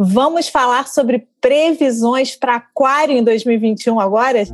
Vamos falar sobre previsões para Aquário em 2021 agora?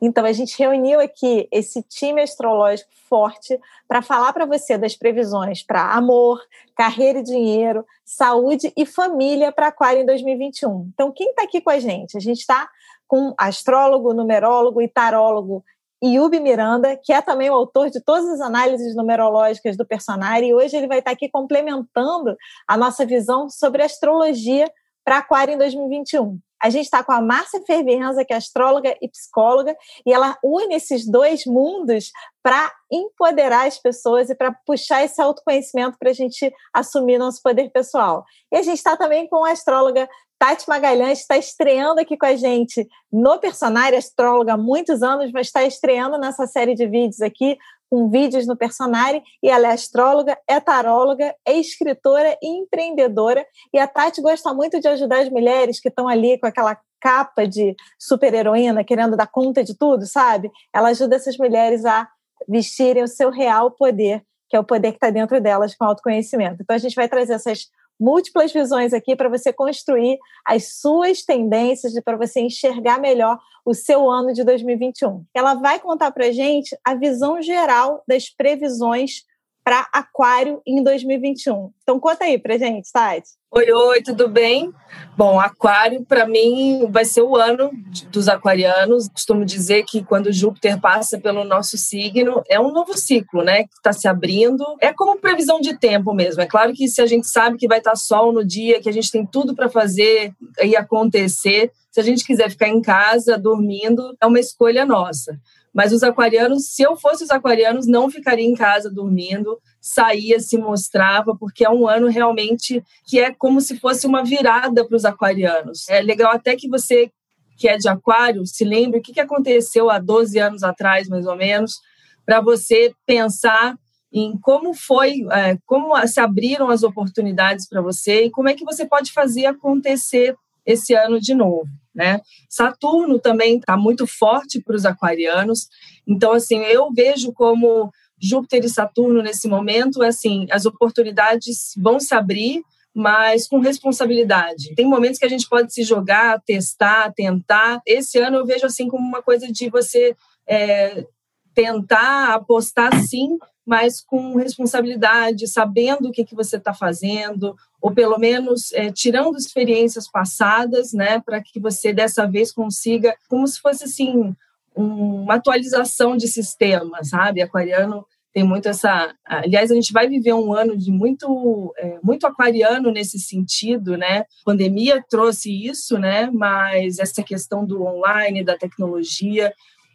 Então, a gente reuniu aqui esse time astrológico forte para falar para você das previsões para amor, carreira e dinheiro, saúde e família para Aquário em 2021. Então, quem está aqui com a gente? A gente está com astrólogo, numerólogo e tarólogo Yubi Miranda, que é também o autor de todas as análises numerológicas do personagem, e hoje ele vai estar aqui complementando a nossa visão sobre astrologia para Aquário em 2021. A gente está com a Márcia Fervenza, que é astróloga e psicóloga, e ela une esses dois mundos para empoderar as pessoas e para puxar esse autoconhecimento para a gente assumir nosso poder pessoal. E a gente está também com a astróloga Tati Magalhães está estreando aqui com a gente no Personário, astróloga há muitos anos, mas está estreando nessa série de vídeos aqui, com vídeos no Personário, e ela é astróloga, é taróloga, é escritora e empreendedora, e a Tati gosta muito de ajudar as mulheres que estão ali com aquela capa de super-heroína, querendo dar conta de tudo, sabe? Ela ajuda essas mulheres a vestirem o seu real poder, que é o poder que está dentro delas com autoconhecimento. Então a gente vai trazer essas múltiplas visões aqui para você construir as suas tendências e para você enxergar melhor o seu ano de 2021. Ela vai contar para gente a visão geral das previsões para Aquário em 2021. Então conta aí para gente, Tati. Oi, oi, tudo bem? Bom, Aquário para mim vai ser o ano dos aquarianos. Costumo dizer que quando Júpiter passa pelo nosso signo é um novo ciclo, né, que está se abrindo. É como previsão de tempo mesmo. É claro que se a gente sabe que vai estar tá sol no dia, que a gente tem tudo para fazer e acontecer, se a gente quiser ficar em casa dormindo, é uma escolha nossa. Mas os aquarianos, se eu fosse os aquarianos, não ficaria em casa dormindo, saía, se mostrava, porque é um ano realmente que é como se fosse uma virada para os aquarianos. É legal até que você, que é de aquário, se lembre o que aconteceu há 12 anos atrás, mais ou menos, para você pensar em como foi, é, como se abriram as oportunidades para você e como é que você pode fazer acontecer esse ano de novo né? Saturno também está muito forte para os aquarianos, então assim eu vejo como Júpiter e Saturno nesse momento, assim, as oportunidades vão se abrir, mas com responsabilidade. Tem momentos que a gente pode se jogar, testar, tentar. Esse ano eu vejo assim como uma coisa de você é, tentar apostar sim, mas com responsabilidade, sabendo o que, que você está fazendo, ou pelo menos é, tirando experiências passadas, né, para que você dessa vez consiga, como se fosse assim, um, uma atualização de sistema, sabe? Aquariano tem muito essa. Aliás, a gente vai viver um ano de muito, é, muito aquariano nesse sentido, né? A pandemia trouxe isso, né? Mas essa questão do online, da tecnologia,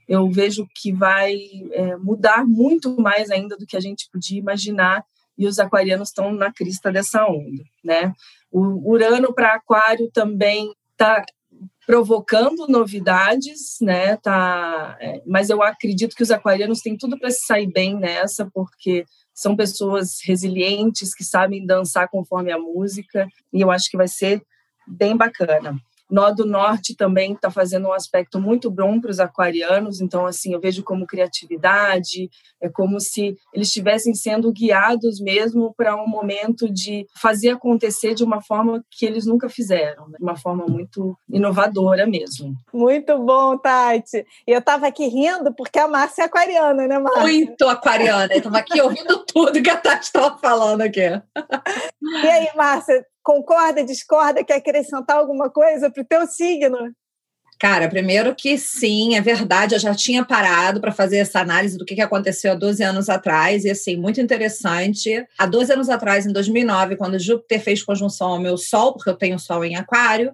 eu vejo que vai é, mudar muito mais ainda do que a gente podia imaginar e os aquarianos estão na crista dessa onda, né? O Urano para Aquário também está provocando novidades, né? Tá, é, mas eu acredito que os aquarianos têm tudo para se sair bem nessa, porque são pessoas resilientes que sabem dançar conforme a música e eu acho que vai ser bem bacana. Nó do Norte também está fazendo um aspecto muito bom para os aquarianos, então, assim, eu vejo como criatividade, é como se eles estivessem sendo guiados mesmo para um momento de fazer acontecer de uma forma que eles nunca fizeram, né? de uma forma muito inovadora mesmo. Muito bom, Tati. E eu estava aqui rindo porque a Márcia é aquariana, né, Márcia? Muito aquariana. Eu estava aqui ouvindo tudo que a Tati estava falando aqui. E aí, Márcia, Concorda, discorda, quer acrescentar alguma coisa para o teu signo? Cara, primeiro que sim, é verdade, eu já tinha parado para fazer essa análise do que aconteceu há 12 anos atrás, e assim, muito interessante. Há 12 anos atrás, em 2009, quando Júpiter fez conjunção ao meu Sol, porque eu tenho Sol em Aquário,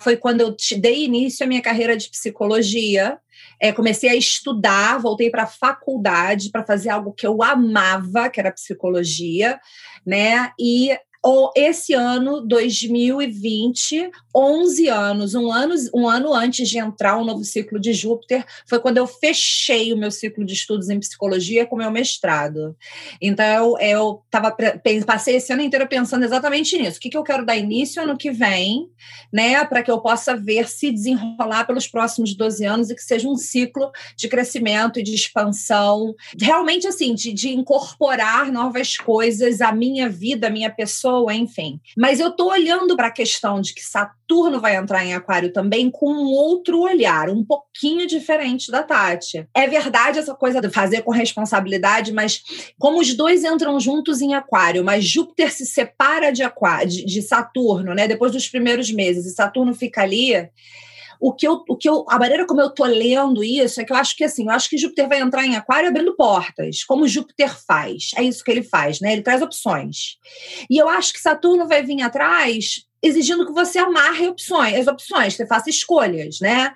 foi quando eu dei início à minha carreira de psicologia. É, comecei a estudar, voltei para a faculdade para fazer algo que eu amava, que era psicologia, né? E ou esse ano, 2020, 11 anos, um ano, um ano antes de entrar o um novo ciclo de Júpiter, foi quando eu fechei o meu ciclo de estudos em psicologia com meu mestrado. Então, eu, tava, passei esse ano inteiro pensando exatamente nisso. O que, que eu quero dar início ano que vem, né, para que eu possa ver se desenrolar pelos próximos 12 anos e que seja um ciclo de crescimento e de expansão, realmente assim, de, de incorporar novas coisas à minha vida, à minha pessoa, enfim. Mas eu estou olhando para a questão de que Saturno vai entrar em Aquário também com um outro olhar, um pouquinho diferente da Tati. É verdade essa coisa de fazer com responsabilidade, mas como os dois entram juntos em Aquário, mas Júpiter se separa de, Aquário, de, de Saturno, né? Depois dos primeiros meses, e Saturno fica ali. O que eu, o que eu, a maneira como eu tô lendo isso é que eu acho que assim, eu acho que Júpiter vai entrar em Aquário abrindo portas, como Júpiter faz. É isso que ele faz, né? Ele traz opções. E eu acho que Saturno vai vir atrás exigindo que você amarre opções, as opções, você faça escolhas, né?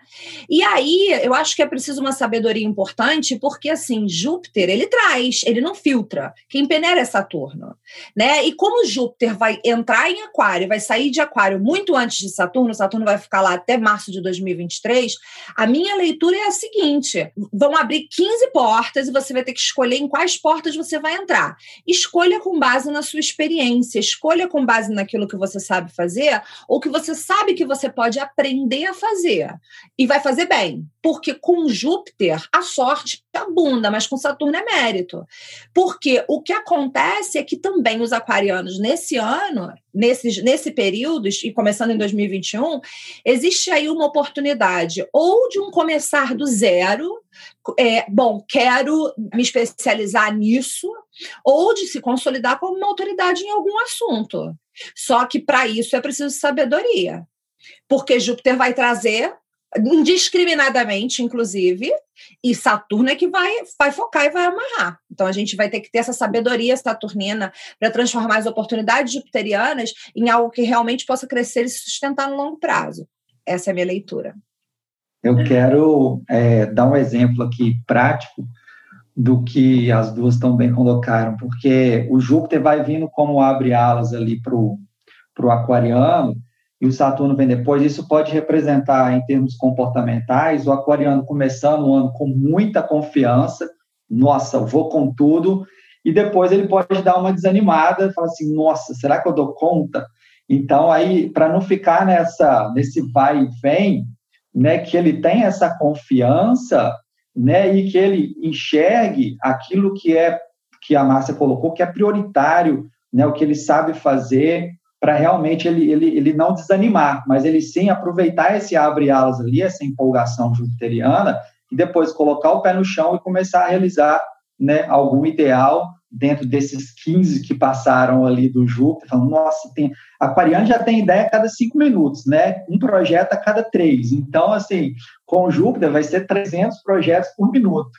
E aí, eu acho que é preciso uma sabedoria importante, porque assim, Júpiter, ele traz, ele não filtra. Quem peneira é Saturno, né? E como Júpiter vai entrar em Aquário, vai sair de Aquário muito antes de Saturno, Saturno vai ficar lá até março de 2023, a minha leitura é a seguinte: vão abrir 15 portas e você vai ter que escolher em quais portas você vai entrar. Escolha com base na sua experiência, escolha com base naquilo que você sabe fazer fazer, ou que você sabe que você pode aprender a fazer e vai fazer bem. Porque com Júpiter a sorte abunda, mas com Saturno é mérito. Porque o que acontece é que também os aquarianos nesse ano, nesse, nesse período, e começando em 2021, existe aí uma oportunidade ou de um começar do zero, é, bom, quero me especializar nisso, ou de se consolidar como uma autoridade em algum assunto. Só que para isso é preciso sabedoria. Porque Júpiter vai trazer indiscriminadamente, inclusive, e Saturno é que vai, vai focar e vai amarrar. Então a gente vai ter que ter essa sabedoria saturnina para transformar as oportunidades jupiterianas em algo que realmente possa crescer e se sustentar no longo prazo. Essa é a minha leitura. Eu quero é, dar um exemplo aqui prático do que as duas também colocaram, porque o Júpiter vai vindo como abre alas ali para o aquariano, e o Saturno vem depois, isso pode representar, em termos comportamentais, o aquariano começando o ano com muita confiança, nossa, vou com tudo, e depois ele pode dar uma desanimada, falar assim, nossa, será que eu dou conta? Então, aí, para não ficar nessa, nesse vai e vem, né, que ele tem essa confiança, né, e que ele enxergue aquilo que é que a Márcia colocou, que é prioritário, né, o que ele sabe fazer para realmente ele, ele, ele não desanimar, mas ele sim aproveitar esse abre-alas ali, essa empolgação jupiteriana, e depois colocar o pé no chão e começar a realizar né, algum ideal dentro desses 15 que passaram ali do Júpiter, falando, nossa, tem... Aquariano já tem ideia a cada cinco minutos, né? Um projeto a cada três. Então, assim, com o Júpiter vai ser 300 projetos por minuto.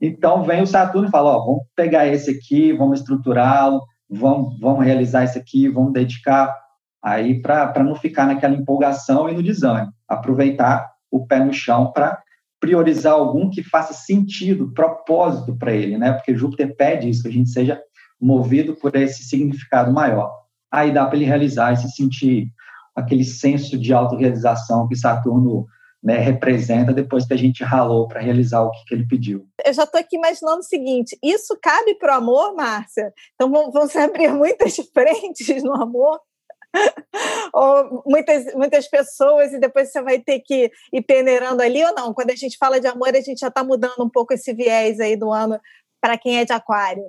Então, vem o Saturno e fala, ó, vamos pegar esse aqui, vamos estruturá-lo, vamos, vamos realizar isso aqui, vamos dedicar aí para não ficar naquela empolgação e no desânimo. Aproveitar o pé no chão para priorizar algum que faça sentido, propósito para ele, né? Porque Júpiter pede isso, que a gente seja movido por esse significado maior. Aí dá para ele realizar e se sentir aquele senso de autorrealização que Saturno né, representa depois que a gente ralou para realizar o que, que, ele pediu. Eu já estou aqui imaginando o seguinte: isso cabe para o amor, Márcia? Então vão, vão se abrir muitas frentes no amor? ou muitas, muitas pessoas e depois você vai ter que ir peneirando ali ou não? Quando a gente fala de amor, a gente já está mudando um pouco esse viés aí do ano para quem é de aquário.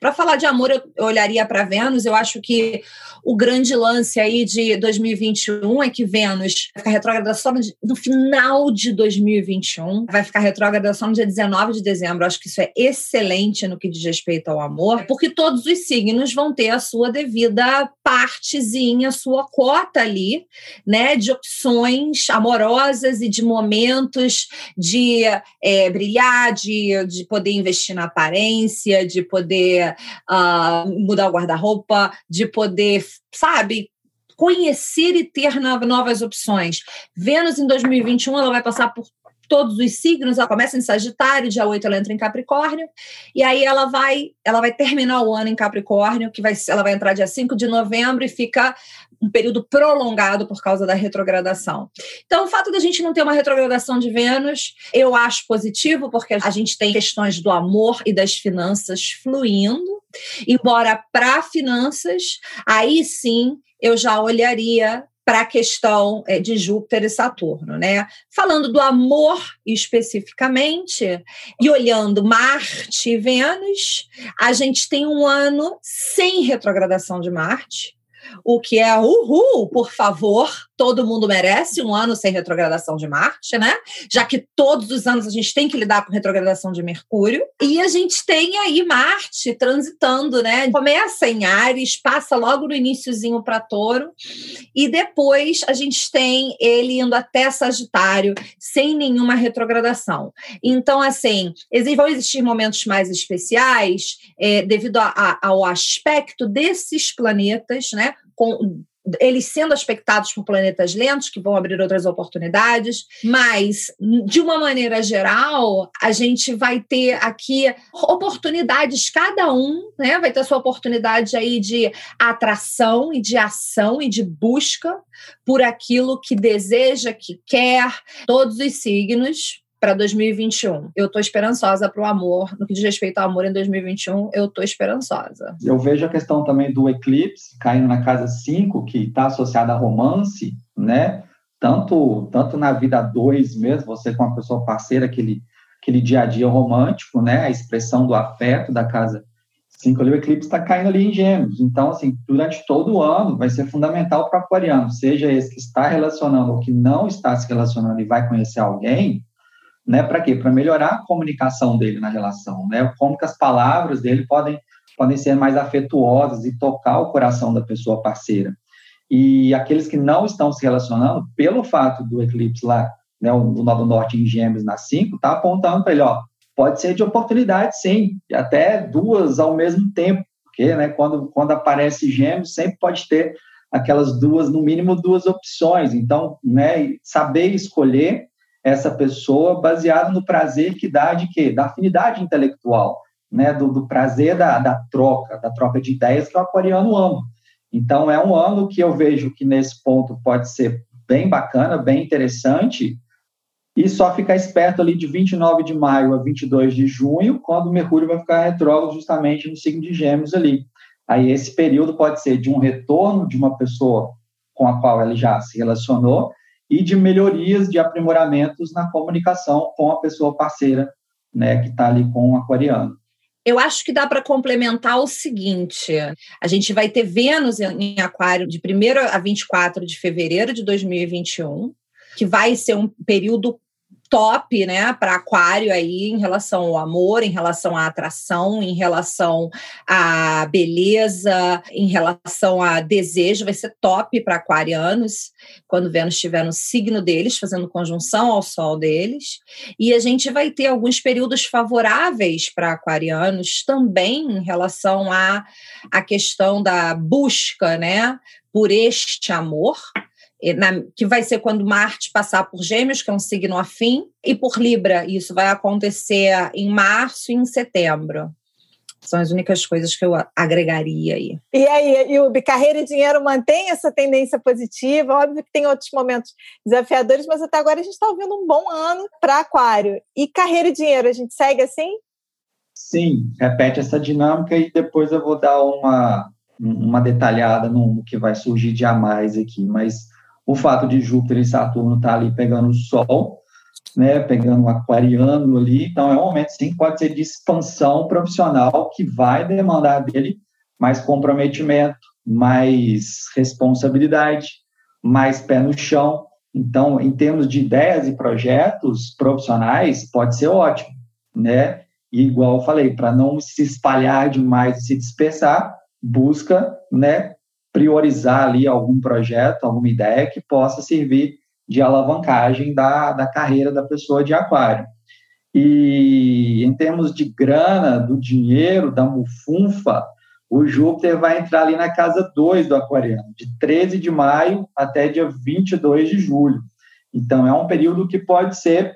Para falar de amor, eu olharia para Vênus. Eu acho que o grande lance aí de 2021 é que Vênus vai ficar retrógrada só no final de 2021. Vai ficar retrógrada só no dia 19 de dezembro. Eu acho que isso é excelente no que diz respeito ao amor, porque todos os signos vão ter a sua devida partezinha, a sua cota ali, né, de opções amorosas e de momentos de é, brilhar, de, de poder investir na aparência, de poder uh, mudar o guarda-roupa, de poder, sabe, conhecer e ter novas opções. Vênus em 2021 ela vai passar por todos os signos, ela começa em Sagitário, dia 8 ela entra em Capricórnio, e aí ela vai, ela vai terminar o ano em Capricórnio, que vai, ela vai entrar dia 5 de novembro e fica um período prolongado por causa da retrogradação. Então, o fato da gente não ter uma retrogradação de Vênus, eu acho positivo, porque a gente tem questões do amor e das finanças fluindo, embora para finanças, aí sim eu já olharia para a questão é, de Júpiter e Saturno, né? Falando do amor especificamente e olhando Marte e Vênus, a gente tem um ano sem retrogradação de Marte, o que é uhul, por favor, todo mundo merece um ano sem retrogradação de Marte, né? Já que todos os anos a gente tem que lidar com retrogradação de Mercúrio. E a gente tem aí Marte transitando, né? Começa em Ares, passa logo no iníciozinho para Touro, e depois a gente tem ele indo até Sagitário, sem nenhuma retrogradação. Então, assim, vão existir momentos mais especiais é, devido a, a, ao aspecto desses planetas, né? Com, eles sendo aspectados por planetas lentos, que vão abrir outras oportunidades, mas, de uma maneira geral, a gente vai ter aqui oportunidades, cada um né, vai ter sua oportunidade aí de atração e de ação e de busca por aquilo que deseja, que quer, todos os signos para 2021. Eu estou esperançosa para o amor. No que diz respeito ao amor em 2021, eu estou esperançosa. Eu vejo a questão também do eclipse caindo na casa 5, que está associada a romance, né? Tanto, tanto na vida dois mesmo, você com a pessoa parceira, aquele, aquele dia a dia romântico, né? A expressão do afeto da casa 5 ali, o eclipse está caindo ali em gêmeos. Então, assim, durante todo o ano vai ser fundamental para o aquariano, seja esse que está relacionando ou que não está se relacionando e vai conhecer alguém, né? Para quê? Para melhorar a comunicação dele na relação, né? Como que as palavras dele podem podem ser mais afetuosas e tocar o coração da pessoa parceira. E aqueles que não estão se relacionando, pelo fato do eclipse lá, né, do Nodo Norte em Gêmeos na 5, tá apontando para ele, ó, pode ser de oportunidade, sim, até duas ao mesmo tempo, porque, né, quando, quando aparece Gêmeos, sempre pode ter aquelas duas, no mínimo duas opções. Então, né, saber escolher essa pessoa baseado no prazer que dá de quê? Da afinidade intelectual, né? Do, do prazer da, da troca, da troca de ideias que o aquariano ama. Então, é um ano que eu vejo que nesse ponto pode ser bem bacana, bem interessante, e só ficar esperto ali de 29 de maio a 22 de junho, quando o Mercúrio vai ficar retrógrado justamente no signo de Gêmeos ali. Aí esse período pode ser de um retorno de uma pessoa com a qual ele já se relacionou, e de melhorias, de aprimoramentos na comunicação com a pessoa parceira, né, que está ali com o aquariano. Eu acho que dá para complementar o seguinte: a gente vai ter Vênus em Aquário de 1 a 24 de fevereiro de 2021, que vai ser um período top, né, para aquário aí em relação ao amor, em relação à atração, em relação à beleza, em relação a desejo, vai ser top para aquarianos, quando Vênus estiver no signo deles, fazendo conjunção ao sol deles. E a gente vai ter alguns períodos favoráveis para aquarianos também em relação à a questão da busca, né, por este amor na, que vai ser quando Marte passar por Gêmeos, que é um signo afim, e por Libra. Isso vai acontecer em março e em setembro. São as únicas coisas que eu agregaria aí. E aí, Yubi, carreira e dinheiro mantém essa tendência positiva? Óbvio que tem outros momentos desafiadores, mas até agora a gente está ouvindo um bom ano para Aquário. E carreira e dinheiro, a gente segue assim? Sim, repete essa dinâmica e depois eu vou dar uma, uma detalhada no que vai surgir de a mais aqui. Mas o fato de Júpiter e Saturno estar tá ali pegando o Sol, né, pegando o aquariano ali, então é um momento sim que pode ser de expansão profissional que vai demandar dele mais comprometimento, mais responsabilidade, mais pé no chão. Então, em termos de ideias e projetos profissionais, pode ser ótimo, né? E igual eu falei, para não se espalhar demais e se dispersar, busca, né, priorizar ali algum projeto, alguma ideia que possa servir de alavancagem da, da carreira da pessoa de aquário. E em termos de grana, do dinheiro, da mufunfa, o Júpiter vai entrar ali na casa 2 do aquariano, de 13 de maio até dia 22 de julho. Então, é um período que pode ser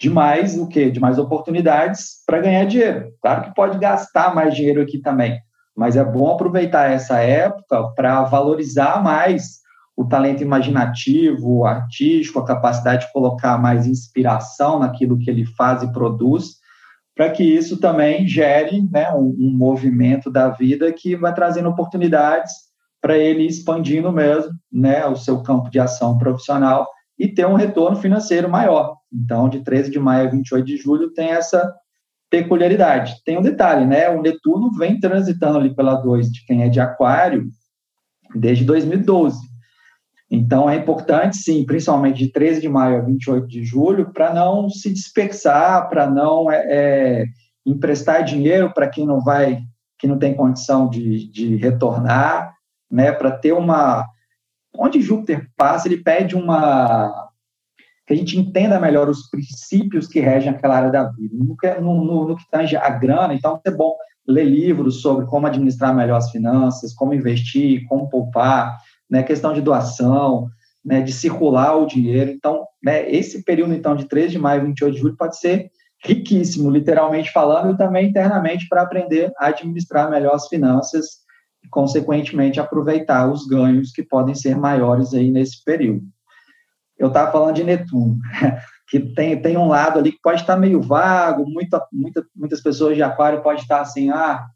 de mais o quê? De mais oportunidades para ganhar dinheiro. Claro que pode gastar mais dinheiro aqui também, mas é bom aproveitar essa época para valorizar mais o talento imaginativo, artístico, a capacidade de colocar mais inspiração naquilo que ele faz e produz, para que isso também gere né, um, um, movimento da vida que vai trazendo oportunidades para ele expandindo mesmo né, o seu campo de ação profissional e ter um retorno financeiro maior. Então, de 13 de maio a 28 de julho tem essa peculiaridade. Tem um detalhe, né? O Netuno vem transitando ali pela 2 de quem é de Aquário desde 2012. Então, é importante, sim, principalmente de 13 de maio a 28 de julho, para não se dispersar, para não é, é, emprestar dinheiro para quem não vai, que não tem condição de, de retornar, né? Para ter uma. Onde Júpiter passa, ele pede uma que a gente entenda melhor os princípios que regem aquela área da vida. No que, no, no, no que tange a grana, então é bom ler livros sobre como administrar melhor as finanças, como investir, como poupar, né, questão de doação, né, de circular o dinheiro. Então, né, esse período então de 3 de maio e 28 de julho pode ser riquíssimo, literalmente falando, e também internamente para aprender a administrar melhor as finanças e, consequentemente, aproveitar os ganhos que podem ser maiores aí nesse período eu estava falando de Netuno, que tem, tem um lado ali que pode estar meio vago, muita, muita, muitas pessoas de aquário podem estar assim, ah,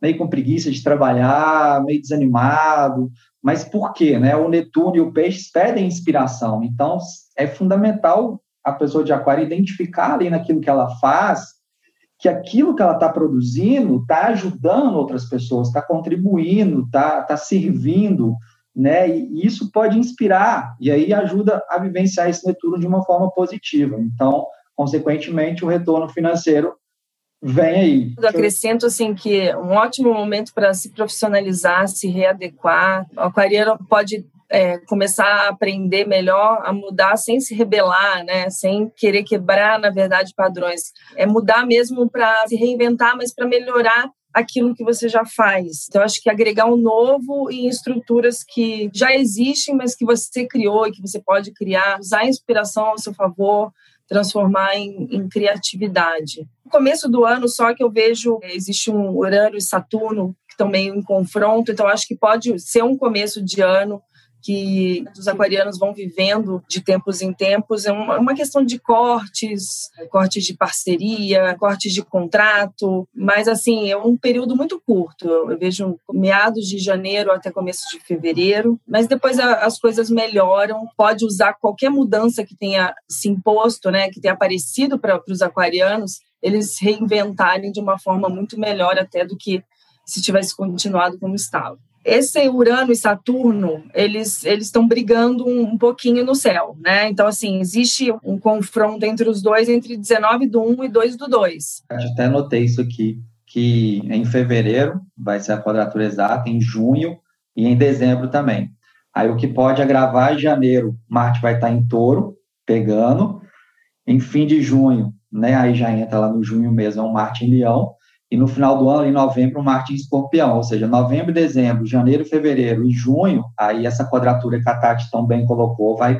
meio com preguiça de trabalhar, meio desanimado, mas por quê? Né? O Netuno e o Peixe pedem inspiração, então é fundamental a pessoa de aquário identificar ali naquilo que ela faz, que aquilo que ela está produzindo está ajudando outras pessoas, está contribuindo, está tá servindo, né? E isso pode inspirar e aí ajuda a vivenciar esse Netuno de uma forma positiva. Então, consequentemente, o retorno financeiro vem aí. Eu acrescento assim que um ótimo momento para se profissionalizar, se readequar. O aquariano pode é, começar a aprender melhor a mudar sem se rebelar, né? Sem querer quebrar, na verdade, padrões. É mudar mesmo para se reinventar, mas para melhorar aquilo que você já faz. Então, acho que agregar um novo em estruturas que já existem, mas que você criou e que você pode criar, usar a inspiração ao seu favor, transformar em, em criatividade. No começo do ano, só que eu vejo é, existe um Urano e Saturno que estão meio em confronto, então acho que pode ser um começo de ano que os aquarianos vão vivendo de tempos em tempos é uma, questão de cortes, cortes de parceria, cortes de contrato, mas assim, é um período muito curto. Eu vejo meados de janeiro até começo de fevereiro, mas depois as coisas melhoram. Pode usar qualquer mudança que tenha se imposto, né, que tenha aparecido para os aquarianos, eles reinventarem de uma forma muito melhor até do que se tivesse continuado como estava esse Urano e Saturno, eles eles estão brigando um, um, pouquinho no céu, né? Então, assim, existe um confronto entre os dois, entre 19 do 1 e 2 do 2. Até notei isso aqui, que em fevereiro vai ser a quadratura exata, em junho e em dezembro também. Aí o que pode agravar em janeiro, Marte vai estar em touro, pegando. Em fim de junho, né? Aí já entra lá no junho mesmo, é um Marte em leão e no final do ano, em novembro, Marte em escorpião, ou seja, novembro, dezembro, janeiro, fevereiro e junho, aí essa quadratura que a Tati tão bem colocou vai,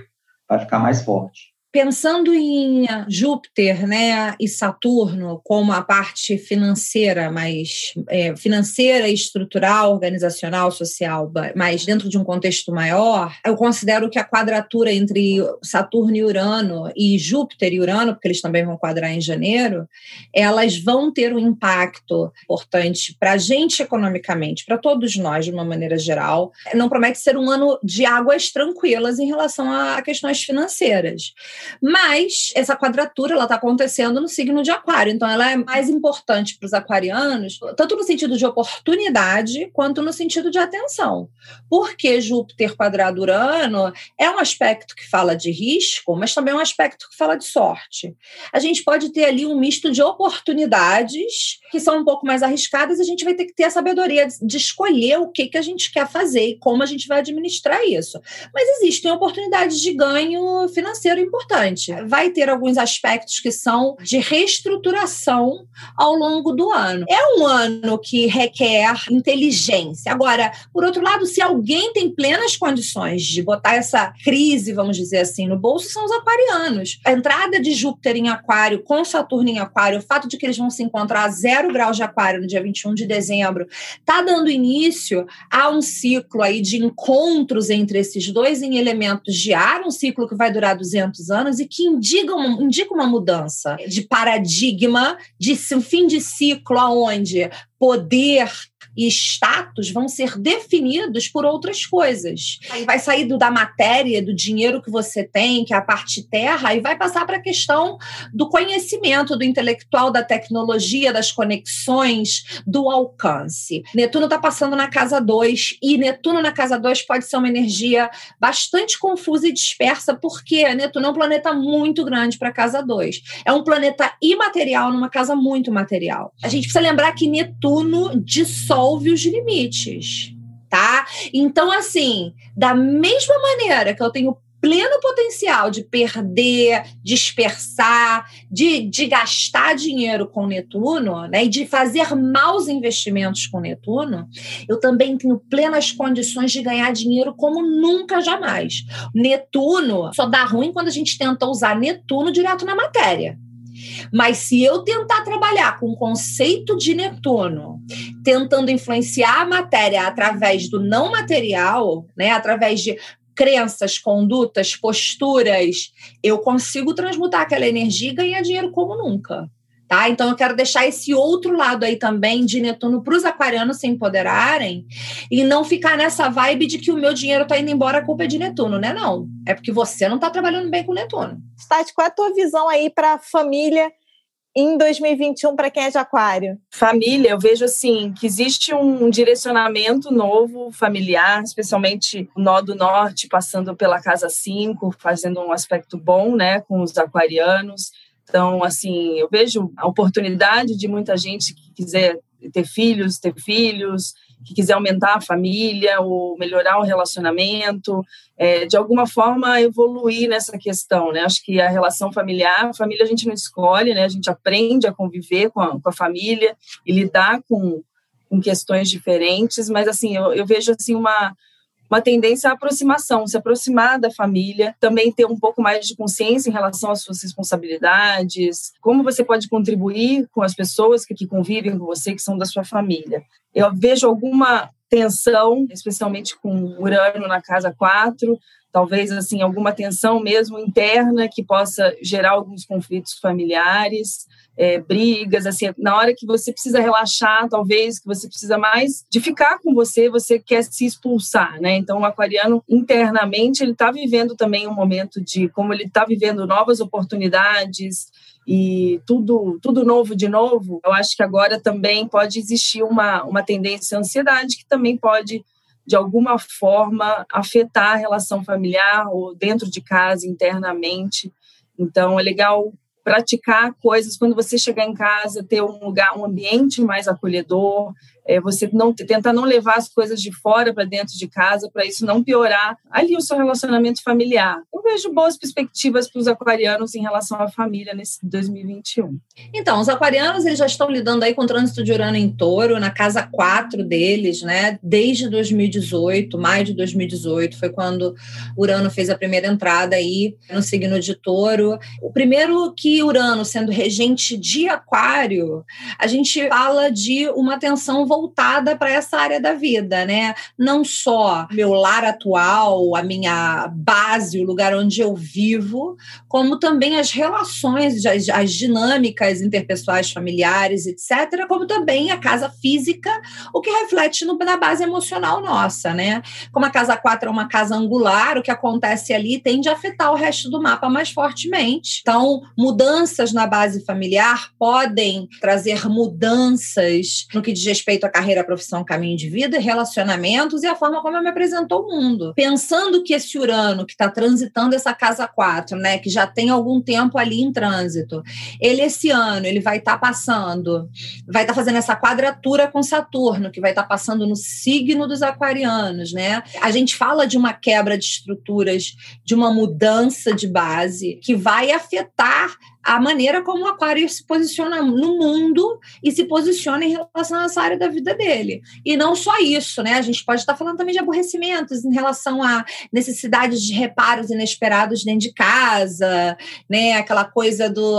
vai ficar mais forte. Pensando em Júpiter né, e Saturno como a parte financeira, mais é, financeira, estrutural, organizacional, social, mas dentro de um contexto maior, eu considero que a quadratura entre Saturno e Urano e Júpiter e Urano, porque eles também vão quadrar em janeiro, elas vão ter um impacto importante para a gente economicamente, para todos nós de uma maneira geral. Não promete ser um ano de águas tranquilas em relação a questões financeiras. Mas essa quadratura ela está acontecendo no signo de Aquário, então ela é mais importante para os aquarianos, tanto no sentido de oportunidade quanto no sentido de atenção. Porque Júpiter quadrado Urano é um aspecto que fala de risco, mas também é um aspecto que fala de sorte. A gente pode ter ali um misto de oportunidades que são um pouco mais arriscadas, e a gente vai ter que ter a sabedoria de escolher o que, que a gente quer fazer e como a gente vai administrar isso. Mas existem oportunidades de ganho financeiro importantes importante. Vai ter alguns aspectos que são de reestruturação ao longo do ano. É um ano que requer inteligência. Agora, por outro lado, se alguém tem plenas condições de botar essa crise, vamos dizer assim, no bolso, são os aquarianos. A entrada de Júpiter em Aquário com Saturno em Aquário, o fato de que eles vão se encontrar a zero graus de Aquário no dia 21 de dezembro, está dando início a um ciclo aí de encontros entre esses dois em elementos de ar, um ciclo que vai durar 200 anos e que indica uma, indica uma mudança de paradigma, de um fim de ciclo aonde poder e status vão ser definidos por outras coisas. Aí vai sair do, da matéria, do dinheiro que você tem, que é a parte terra, e vai passar para a questão do conhecimento, do intelectual, da tecnologia, das conexões, do alcance. Netuno está passando na casa 2, e Netuno na casa 2 pode ser uma energia bastante confusa e dispersa, porque Netuno é um planeta muito grande para a casa 2. É um planeta imaterial numa casa muito material. A gente precisa lembrar que Netuno dissolve resolve os limites, tá? Então, assim, da mesma maneira que eu tenho pleno potencial de perder, dispersar, de, de gastar dinheiro com Netuno, né, e de fazer maus investimentos com Netuno, eu também tenho plenas condições de ganhar dinheiro como nunca jamais. Netuno só dá ruim quando a gente tenta usar Netuno direto na matéria. Mas se eu tentar trabalhar com o conceito de Netuno, tentando influenciar a matéria através do não material, né, através de crenças, condutas, posturas, eu consigo transmutar aquela energia e ganhar dinheiro como nunca. Tá? Então eu quero deixar esse outro lado aí também de Netuno para os aquarianos se empoderarem e não ficar nessa vibe de que o meu dinheiro está indo embora, a culpa é de Netuno, né? Não. É porque você não está trabalhando bem com Netuno. Tati, qual é a tua visão aí para a família em 2021 para quem é de aquário? Família, eu vejo assim que existe um direcionamento novo familiar, especialmente o nó do norte passando pela casa 5, fazendo um aspecto bom, né, com os aquarianos então, assim, eu vejo a oportunidade de muita gente que quiser ter filhos, ter filhos, que quiser aumentar a família ou melhorar o relacionamento, é, de alguma forma evoluir nessa questão, né? Acho que a relação familiar, a família a gente não escolhe, né? A gente aprende a conviver com a, com a família e lidar com, com questões diferentes, mas assim, eu, eu vejo assim uma uma tendência à aproximação, se aproximar da família, também ter um pouco mais de consciência em relação às suas responsabilidades, como você pode contribuir com as pessoas que, que convivem com você, que são da sua família. Eu vejo alguma tensão, especialmente com Urano na casa 4, talvez assim alguma tensão mesmo interna que possa gerar alguns conflitos familiares é, brigas, assim, na hora que você precisa relaxar, talvez, que você precisa mais de ficar com você, você quer se expulsar, né? Então, o aquariano, internamente, ele está vivendo também um momento de, como ele está vivendo novas oportunidades e tudo, tudo novo de novo, eu acho que agora também pode existir uma, uma tendência à ansiedade que também pode de alguma forma afetar a relação familiar ou dentro de casa internamente. Então é legal praticar coisas quando você chegar em casa, ter um lugar, um ambiente mais acolhedor, é, você não tentar não levar as coisas de fora para dentro de casa, para isso não piorar ali o seu relacionamento familiar. Eu vejo boas perspectivas para os aquarianos em relação à família nesse 2021. Então, os aquarianos eles já estão lidando aí com o trânsito de Urano em Touro, na casa 4 deles, né? Desde 2018, maio de 2018, foi quando Urano fez a primeira entrada aí no signo de Touro. O primeiro que Urano, sendo regente de Aquário, a gente fala de uma atenção voltada voltada para essa área da vida, né? Não só meu lar atual, a minha base, o lugar onde eu vivo, como também as relações, as, as dinâmicas interpessoais, familiares, etc., como também a casa física, o que reflete no, na base emocional nossa, né? Como a casa 4 é uma casa angular, o que acontece ali tende a afetar o resto do mapa mais fortemente. Então, mudanças na base familiar podem trazer mudanças no que diz respeito carreira, profissão, caminho de vida, relacionamentos e a forma como eu me apresento ao mundo. Pensando que esse Urano que está transitando essa casa 4, né, que já tem algum tempo ali em trânsito, ele esse ano ele vai estar tá passando, vai estar tá fazendo essa quadratura com Saturno, que vai estar tá passando no signo dos aquarianos, né? A gente fala de uma quebra de estruturas, de uma mudança de base que vai afetar a maneira como o Aquário se posiciona no mundo e se posiciona em relação a essa área da vida dele. E não só isso, né? A gente pode estar falando também de aborrecimentos em relação a necessidades de reparos inesperados dentro de casa, né? Aquela coisa do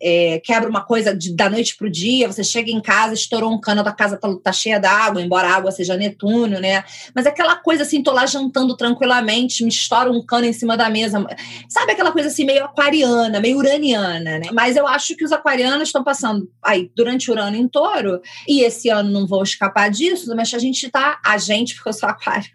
é, quebra uma coisa de, da noite para o dia, você chega em casa, estourou um cano, da casa tá, tá cheia d'água, embora a água seja Netuno, né? Mas aquela coisa assim, tô lá jantando tranquilamente, me estoura um cano em cima da mesa. Sabe aquela coisa assim, meio aquariana, meio uraniana? Né? Mas eu acho que os aquarianos estão passando aí durante o ano em touro, e esse ano não vou escapar disso, mas a gente está, a gente, porque eu sou aquário,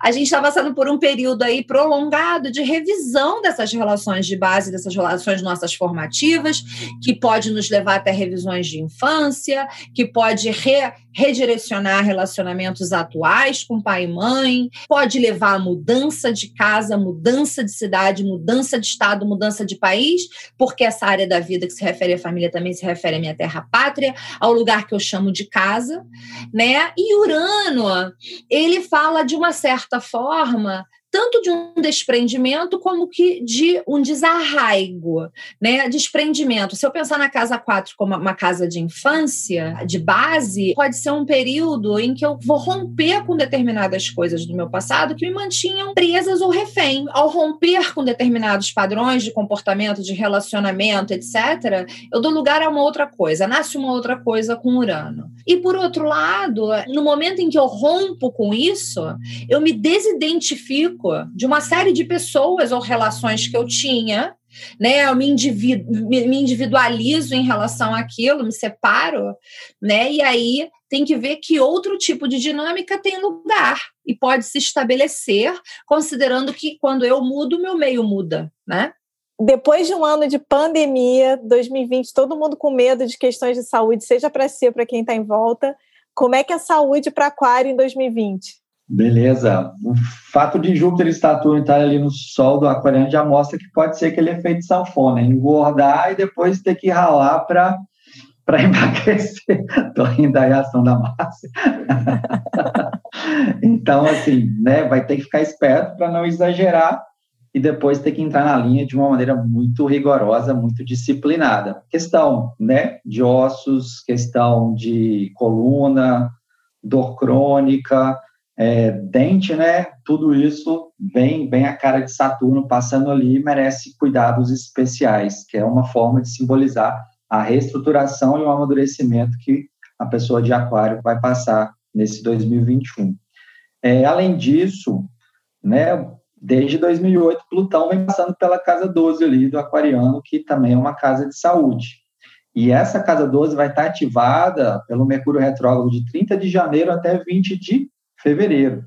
a gente está passando por um período aí prolongado de revisão dessas relações de base, dessas relações nossas formativas, que pode nos levar até revisões de infância, que pode re, redirecionar relacionamentos atuais com pai e mãe, pode levar a mudança de casa, mudança de cidade, mudança de estado, mudança de país, porque essa área da vida que se refere à família também se refere à minha terra pátria, ao lugar que eu chamo de casa, né? E Urano, ele fala de uma certa forma tanto de um desprendimento como que de um desarraigo, né? Desprendimento. Se eu pensar na casa 4 como uma casa de infância, de base, pode ser um período em que eu vou romper com determinadas coisas do meu passado que me mantinham presas ou refém. Ao romper com determinados padrões de comportamento, de relacionamento, etc., eu dou lugar a uma outra coisa, nasce uma outra coisa com Urano. E por outro lado, no momento em que eu rompo com isso, eu me desidentifico de uma série de pessoas ou relações que eu tinha, né? Eu me, individu me individualizo em relação àquilo, me separo, né? E aí tem que ver que outro tipo de dinâmica tem lugar e pode se estabelecer, considerando que quando eu mudo, meu meio muda, né? Depois de um ano de pandemia, 2020, todo mundo com medo de questões de saúde, seja para si ou para quem está em volta, como é que é a saúde para Aquário em 2020? Beleza. O fato de Júpiter estar ali no Sol do Aquariano já mostra que pode ser aquele efeito sanfona, engordar e depois ter que ralar para para emagrecer. Estou rindo da reação da massa. então, assim, né, vai ter que ficar esperto para não exagerar e depois ter que entrar na linha de uma maneira muito rigorosa, muito disciplinada. Questão, né, de ossos, questão de coluna, dor crônica, é, dente, né? Tudo isso bem, a cara de Saturno passando ali merece cuidados especiais, que é uma forma de simbolizar a reestruturação e o amadurecimento que a pessoa de Aquário vai passar nesse 2021. É, além disso, né? Desde 2008, Plutão vem passando pela casa 12 ali do Aquariano, que também é uma casa de saúde. E essa casa 12 vai estar ativada pelo Mercúrio retrógrado de 30 de janeiro até 20 de fevereiro.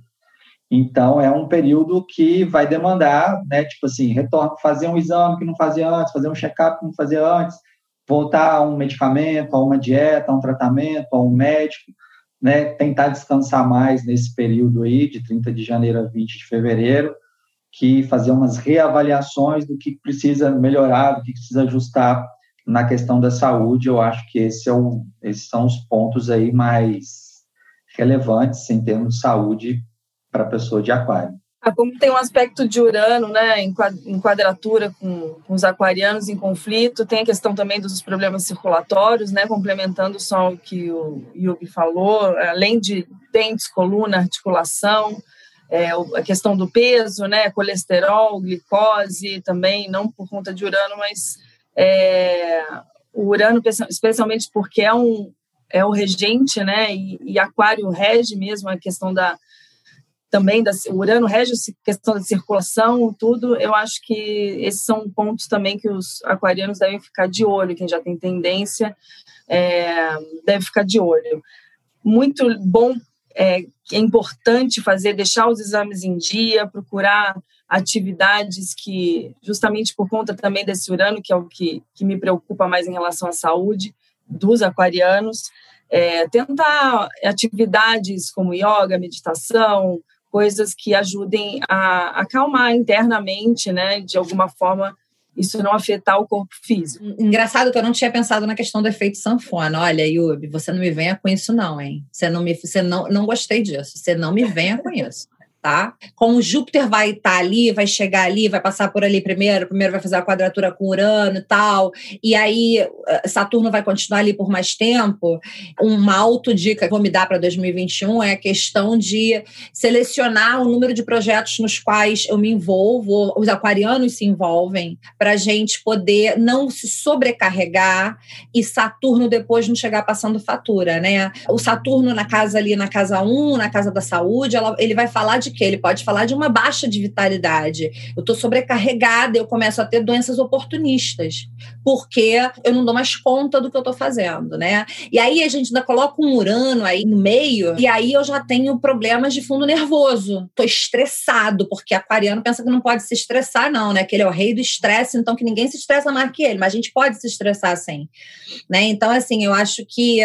Então, é um período que vai demandar, né, tipo assim, retorno, fazer um exame que não fazia antes, fazer um check-up que não fazia antes, voltar a um medicamento, a uma dieta, a um tratamento, a um médico, né, tentar descansar mais nesse período aí, de 30 de janeiro a 20 de fevereiro, que fazer umas reavaliações do que precisa melhorar, do que precisa ajustar na questão da saúde. Eu acho que esse é o, esses são os pontos aí mais relevantes em termos de saúde para a pessoa de aquário. Ah, como tem um aspecto de Urano, né, em quadratura com, com, os aquarianos em conflito, tem a questão também dos problemas circulatórios, né, complementando só o que o Yubi falou, além de dentes, coluna, articulação, é, a questão do peso, né, colesterol, glicose, também, não por conta de Urano, mas é, o Urano, especialmente porque é um, é o regente, né? E, e Aquário rege mesmo a questão da também da Urano rege a questão da circulação, tudo. Eu acho que esses são pontos também que os aquarianos devem ficar de olho. Quem já tem tendência é, deve ficar de olho. Muito bom é, é importante fazer, deixar os exames em dia, procurar atividades que, justamente por conta também desse urano, que é o que, que me preocupa mais em relação à saúde dos aquarianos, é, tentar atividades como yoga, meditação, coisas que ajudem a acalmar internamente, né, de alguma forma, isso não afetar o corpo físico. Engraçado que eu não tinha pensado na questão do efeito sanfona. Olha, Yubi, você não me venha com isso não, hein? Você não me, você não, não gostei disso. Você não me venha com isso tá? Como Júpiter vai estar tá ali, vai chegar ali, vai passar por ali primeiro, primeiro vai fazer a quadratura com Urano e tal, e aí eh, Saturno vai continuar ali por mais tempo. Uma autodica que vou me dar para 2021 é a questão de selecionar o número de projetos nos quais eu me envolvo, os aquarianos se envolvem, para a gente poder não se sobrecarregar e Saturno depois não chegar passando fatura, né? O Saturno na casa ali, na casa 1, na casa da saúde, ela, ele vai falar de que ele pode falar de uma baixa de vitalidade. Eu estou sobrecarregada, eu começo a ter doenças oportunistas, porque eu não dou mais conta do que eu estou fazendo, né? E aí a gente ainda coloca um urano aí no meio, e aí eu já tenho problemas de fundo nervoso. Estou estressado, porque aquariano pensa que não pode se estressar, não, né? Que ele é o rei do estresse, então que ninguém se estressa mais que ele, mas a gente pode se estressar sim, né? Então, assim, eu acho que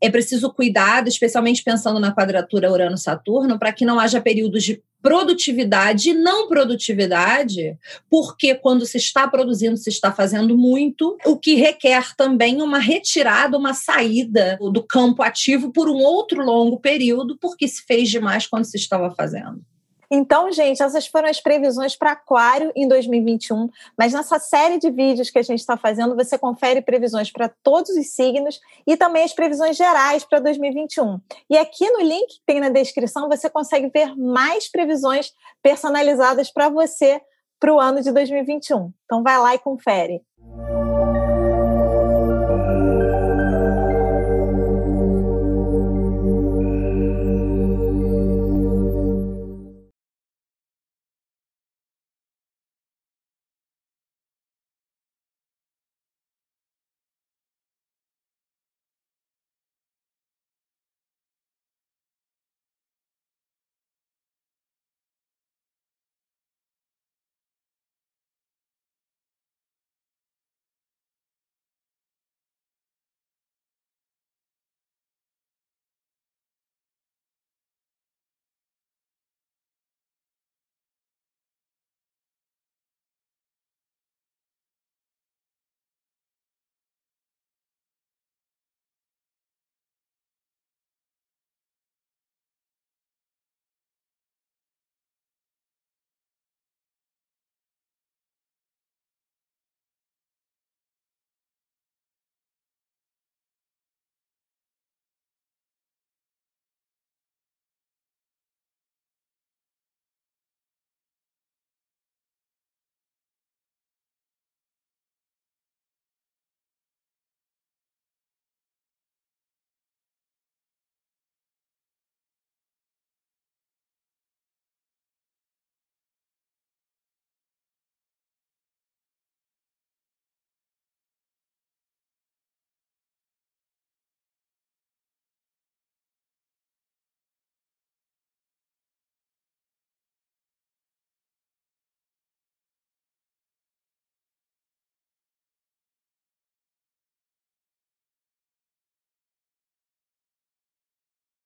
é preciso cuidado, especialmente pensando na quadratura Urano-Saturno, para que não haja períodos de produtividade e não produtividade, porque quando se está produzindo, se está fazendo muito, o que requer também uma retirada, uma saída do campo ativo por um outro longo período, porque se fez demais quando se estava fazendo. Então, gente, essas foram as previsões para Aquário em 2021. Mas nessa série de vídeos que a gente está fazendo, você confere previsões para todos os signos e também as previsões gerais para 2021. E aqui no link que tem na descrição, você consegue ver mais previsões personalizadas para você para o ano de 2021. Então, vai lá e confere.